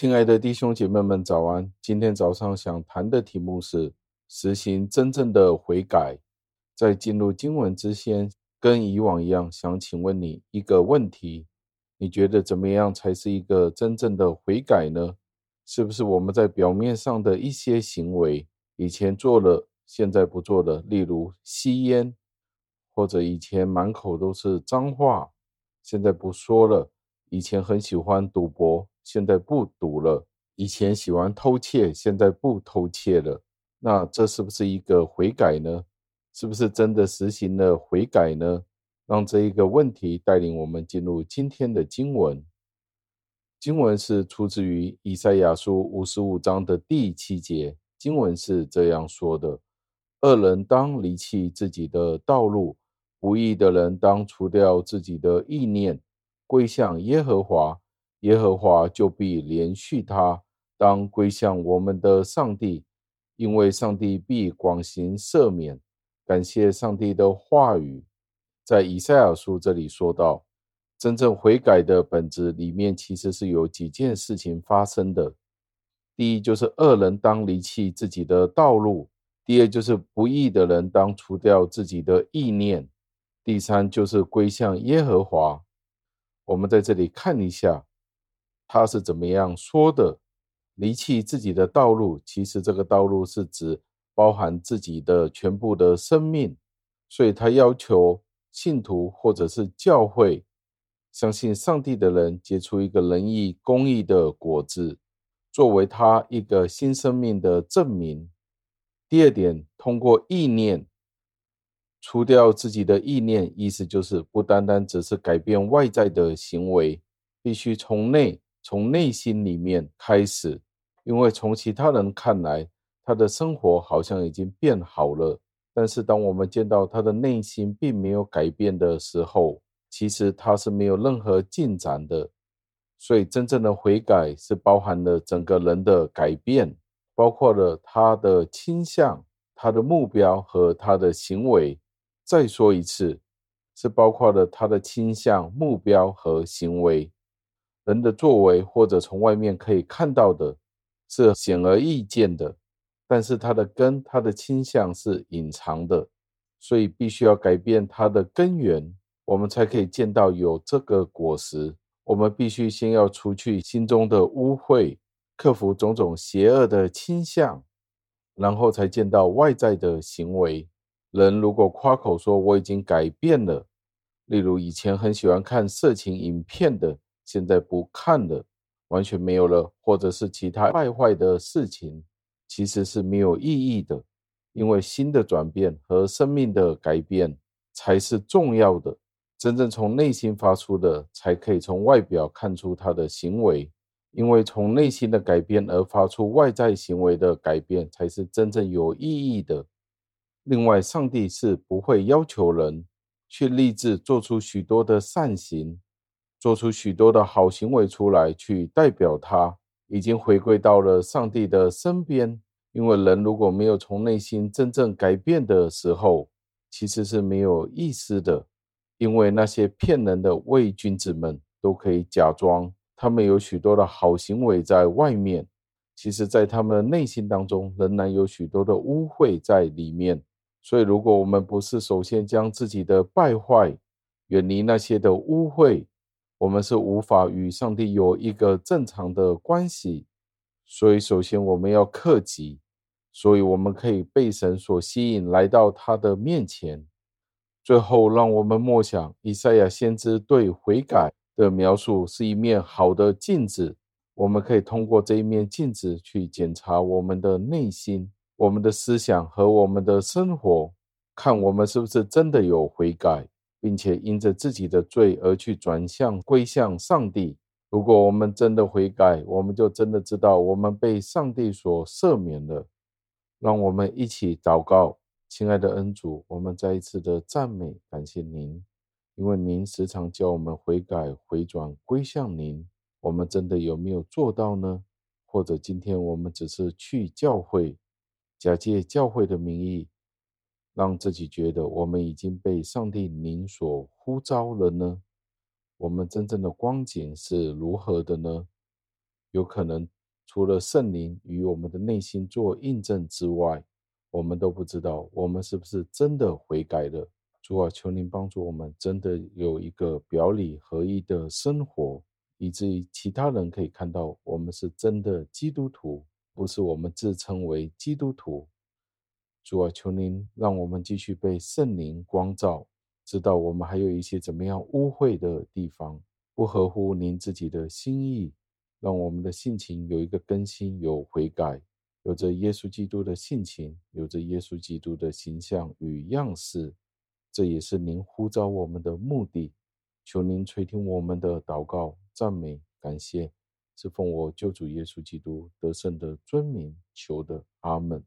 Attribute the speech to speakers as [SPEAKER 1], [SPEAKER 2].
[SPEAKER 1] 亲爱的弟兄姐妹们，早安！今天早上想谈的题目是实行真正的悔改。在进入经文之前，跟以往一样，想请问你一个问题：你觉得怎么样才是一个真正的悔改呢？是不是我们在表面上的一些行为，以前做了，现在不做了？例如吸烟，或者以前满口都是脏话，现在不说了；以前很喜欢赌博，现在不赌了；以前喜欢偷窃，现在不偷窃了。那这是不是一个悔改呢？是不是真的实行了悔改呢？让这一个问题带领我们进入今天的经文。经文是出自于以赛亚书五十五章的第七节。经文是这样说的：“恶人当离弃自己的道路，不义的人当除掉自己的意念，归向耶和华，耶和华就必怜恤他。当归向我们的上帝，因为上帝必广行赦免。”感谢上帝的话语，在以赛亚书这里说到，真正悔改的本质里面，其实是有几件事情发生的。第一，就是恶人当离弃自己的道路；第二，就是不义的人当除掉自己的意念；第三，就是归向耶和华。我们在这里看一下，他是怎么样说的：离弃自己的道路，其实这个道路是指。包含自己的全部的生命，所以他要求信徒或者是教会相信上帝的人结出一个仁义、公义的果子，作为他一个新生命的证明。第二点，通过意念除掉自己的意念，意思就是不单单只是改变外在的行为，必须从内、从内心里面开始，因为从其他人看来。他的生活好像已经变好了，但是当我们见到他的内心并没有改变的时候，其实他是没有任何进展的。所以，真正的悔改是包含了整个人的改变，包括了他的倾向、他的目标和他的行为。再说一次，是包括了他的倾向、目标和行为。人的作为或者从外面可以看到的，是显而易见的。但是他的根，他的倾向是隐藏的，所以必须要改变他的根源，我们才可以见到有这个果实。我们必须先要除去心中的污秽，克服种种邪恶的倾向，然后才见到外在的行为。人如果夸口说我已经改变了，例如以前很喜欢看色情影片的，现在不看了，完全没有了，或者是其他败坏的事情。其实是没有意义的，因为心的转变和生命的改变才是重要的。真正从内心发出的，才可以从外表看出他的行为。因为从内心的改变而发出外在行为的改变，才是真正有意义的。另外，上帝是不会要求人去立志做出许多的善行，做出许多的好行为出来，去代表他。已经回归到了上帝的身边，因为人如果没有从内心真正改变的时候，其实是没有意思的。因为那些骗人的伪君子们都可以假装他们有许多的好行为在外面，其实，在他们的内心当中仍然有许多的污秽在里面。所以，如果我们不是首先将自己的败坏远离那些的污秽，我们是无法与上帝有一个正常的关系，所以首先我们要克己，所以我们可以被神所吸引来到他的面前。最后，让我们默想以赛亚先知对悔改的描述是一面好的镜子，我们可以通过这一面镜子去检查我们的内心、我们的思想和我们的生活，看我们是不是真的有悔改。并且因着自己的罪而去转向归向上帝。如果我们真的悔改，我们就真的知道我们被上帝所赦免了。让我们一起祷告，亲爱的恩主，我们再一次的赞美感谢您，因为您时常教我们悔改、回转、归向您。我们真的有没有做到呢？或者今天我们只是去教会，假借教会的名义。让自己觉得我们已经被上帝您所呼召了呢？我们真正的光景是如何的呢？有可能除了圣灵与我们的内心做印证之外，我们都不知道我们是不是真的悔改了。主啊，求您帮助我们，真的有一个表里合一的生活，以至于其他人可以看到我们是真的基督徒，不是我们自称为基督徒。主啊，求您让我们继续被圣灵光照，知道我们还有一些怎么样污秽的地方，不合乎您自己的心意，让我们的性情有一个更新，有悔改，有着耶稣基督的性情，有着耶稣基督的形象与样式。这也是您呼召我们的目的。求您垂听我们的祷告、赞美、感谢，是奉我救主耶稣基督得胜的尊名求的。阿门。